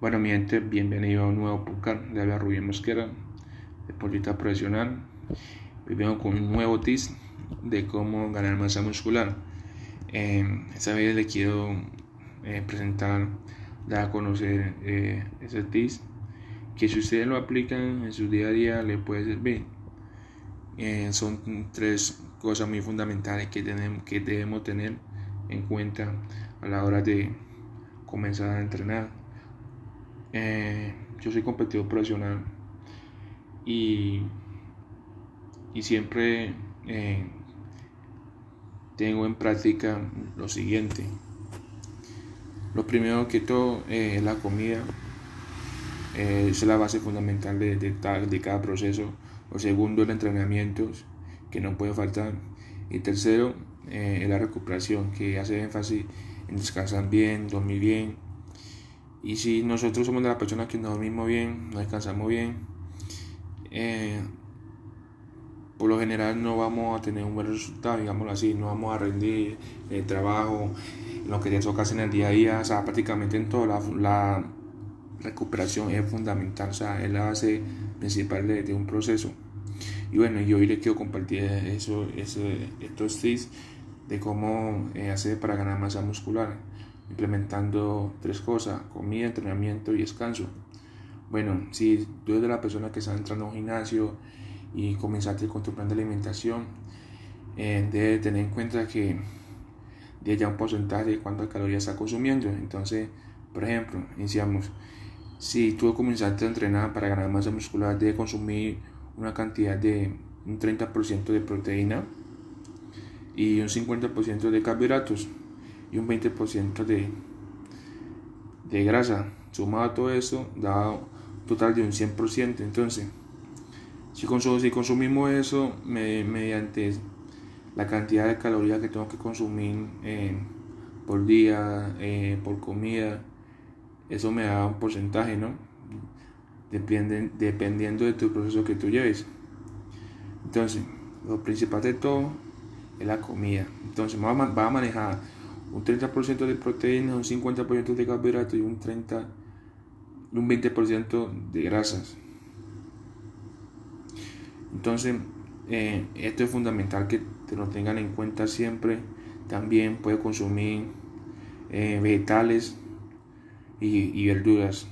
Bueno, mi gente, bienvenido a un nuevo podcast. de habla Rubén Mosquera, deportista profesional. Hoy vengo con un nuevo tip de cómo ganar masa muscular. Eh, esta vez le quiero eh, presentar, dar a conocer eh, ese tip que si ustedes lo aplican en su día a día le puede servir. Son tres cosas muy fundamentales que, tenemos, que debemos tener en cuenta a la hora de comenzar a entrenar eh, yo soy competidor profesional y, y siempre eh, tengo en práctica lo siguiente. Lo primero que todo eh, es la comida. es la base fundamental de, de, cada proceso. Lo segundo, el entrenamiento, que no puede faltar. Y tercero, la recuperación, que hace énfasis en descansar bien, dormir bien, y si nosotros somos de las personas que nos dormimos bien, nos descansamos bien, eh, por lo general no vamos a tener un buen resultado, digámoslo así, no vamos a rendir el trabajo, lo que te toca en el día a día, o sea, prácticamente en todo, la, recuperación es fundamental, o sea, es la base principal de, un proceso. Y bueno, yo hoy les quiero compartir eso, estos tips de cómo eh, hacer para ganar masa muscular implementando tres cosas, comida, entrenamiento y descanso. Bueno, si tú eres de la persona que está entrando a un gimnasio y comenzaste con tu plan de alimentación, eh, debes tener en cuenta que de ya un porcentaje de cuántas calorías está consumiendo. Entonces, por ejemplo, iniciamos. Si tú comenzaste a entrenar para ganar masa muscular, debes consumir una cantidad de un 30% de proteína y un 50% de carbohidratos y un 20% de, de grasa. Sumado a todo eso, da un total de un 100%. Entonces, si, si consumimos eso mediante la cantidad de calorías que tengo que consumir eh, por día, eh, por comida, eso me da un porcentaje, ¿no? Dependiendo de tu proceso que tú lleves. Entonces, lo principal de todo es la comida. Entonces, va a manejar un 30% de proteínas, un 50% de carbohidratos y un 30 un 20% de grasas. Entonces, eh, esto es fundamental que te lo tengan en cuenta siempre. También puede consumir eh, vegetales y, verduras.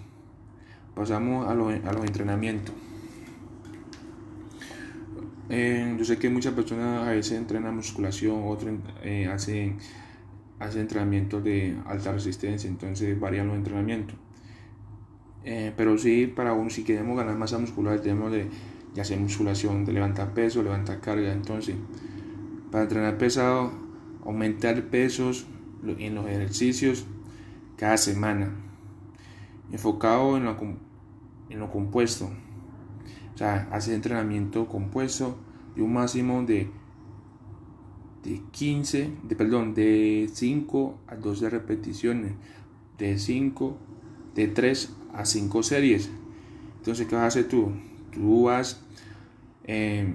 Pasamos a, los entrenamientos. Eh, yo sé que muchas personas a veces entrenan musculación, otros hacen hace entrenamientos de alta resistencia, entonces varían los entrenamientos. Eh, pero sí, para uno, si queremos ganar masa muscular, tenemos de, hacer musculación, de levantar peso, levantar carga. Entonces, para entrenar pesado, aumentar pesos en los ejercicios cada semana, enfocado en lo, en lo compuesto. O sea, hacer entrenamiento compuesto de un máximo de de 15, de, perdón, de 5 a 12 repeticiones, de 5, de 3 a 5 series. Entonces, ¿qué vas a hacer tú? Tú vas, eh,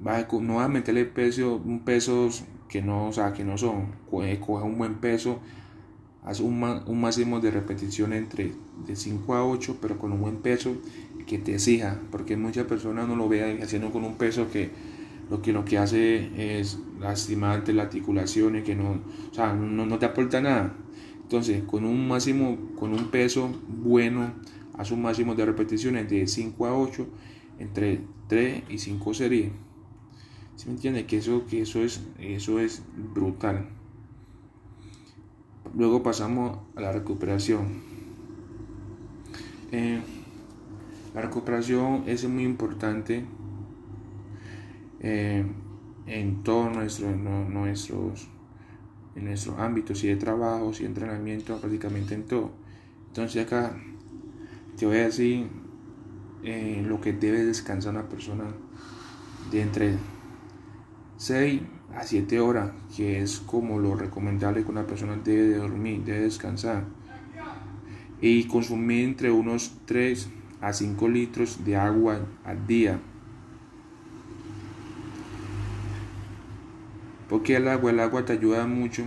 vas a, no vas a meterle peso, un peso que no, o sea, que no son, coge, un buen peso, haz un, un máximo de repetición entre de 5 a 8, pero con un buen peso que te exija, porque muchas personas no lo vean haciendo con un peso que lo que, lo que hace es lastimarte las articulaciones, que no, o sea, no, te aporta nada. Entonces, con un máximo, con un peso bueno, haz un máximo de repeticiones de 5 a 8 entre 3 y 5 series. ¿Sí me entiendes? Que eso, que eso es, eso es brutal. Luego pasamos a la recuperación. Eh, la recuperación es muy importante eh, en todos nuestros, nuestros, en nuestros ámbitos, y de trabajo, y entrenamiento, prácticamente en todo. Entonces acá te voy a decir eh, lo que debe descansar una persona de entre 6 a 7 horas, que es como lo recomendable que una persona debe de dormir, debe descansar. Y consumir entre unos 3 a 5 litros de agua al día Porque el agua, el agua te ayuda mucho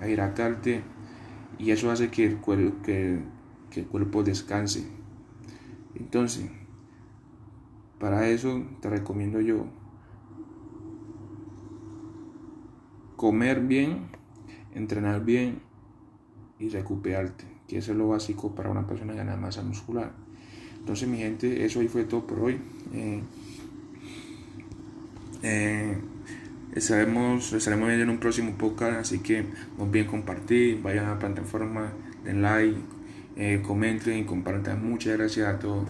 a hidratarte y eso hace que el, que, que el cuerpo descanse. Entonces, para eso te recomiendo yo comer bien, entrenar bien y recuperarte, que eso es lo básico para una persona ganar masa muscular. Entonces, mi gente, eso ahí fue todo por hoy. Eh, eh, estaremos, estaremos viendo en un próximo podcast, así que no olviden compartir, vayan a la plataforma, den like, eh, comenten y compartan. Muchas gracias a todos.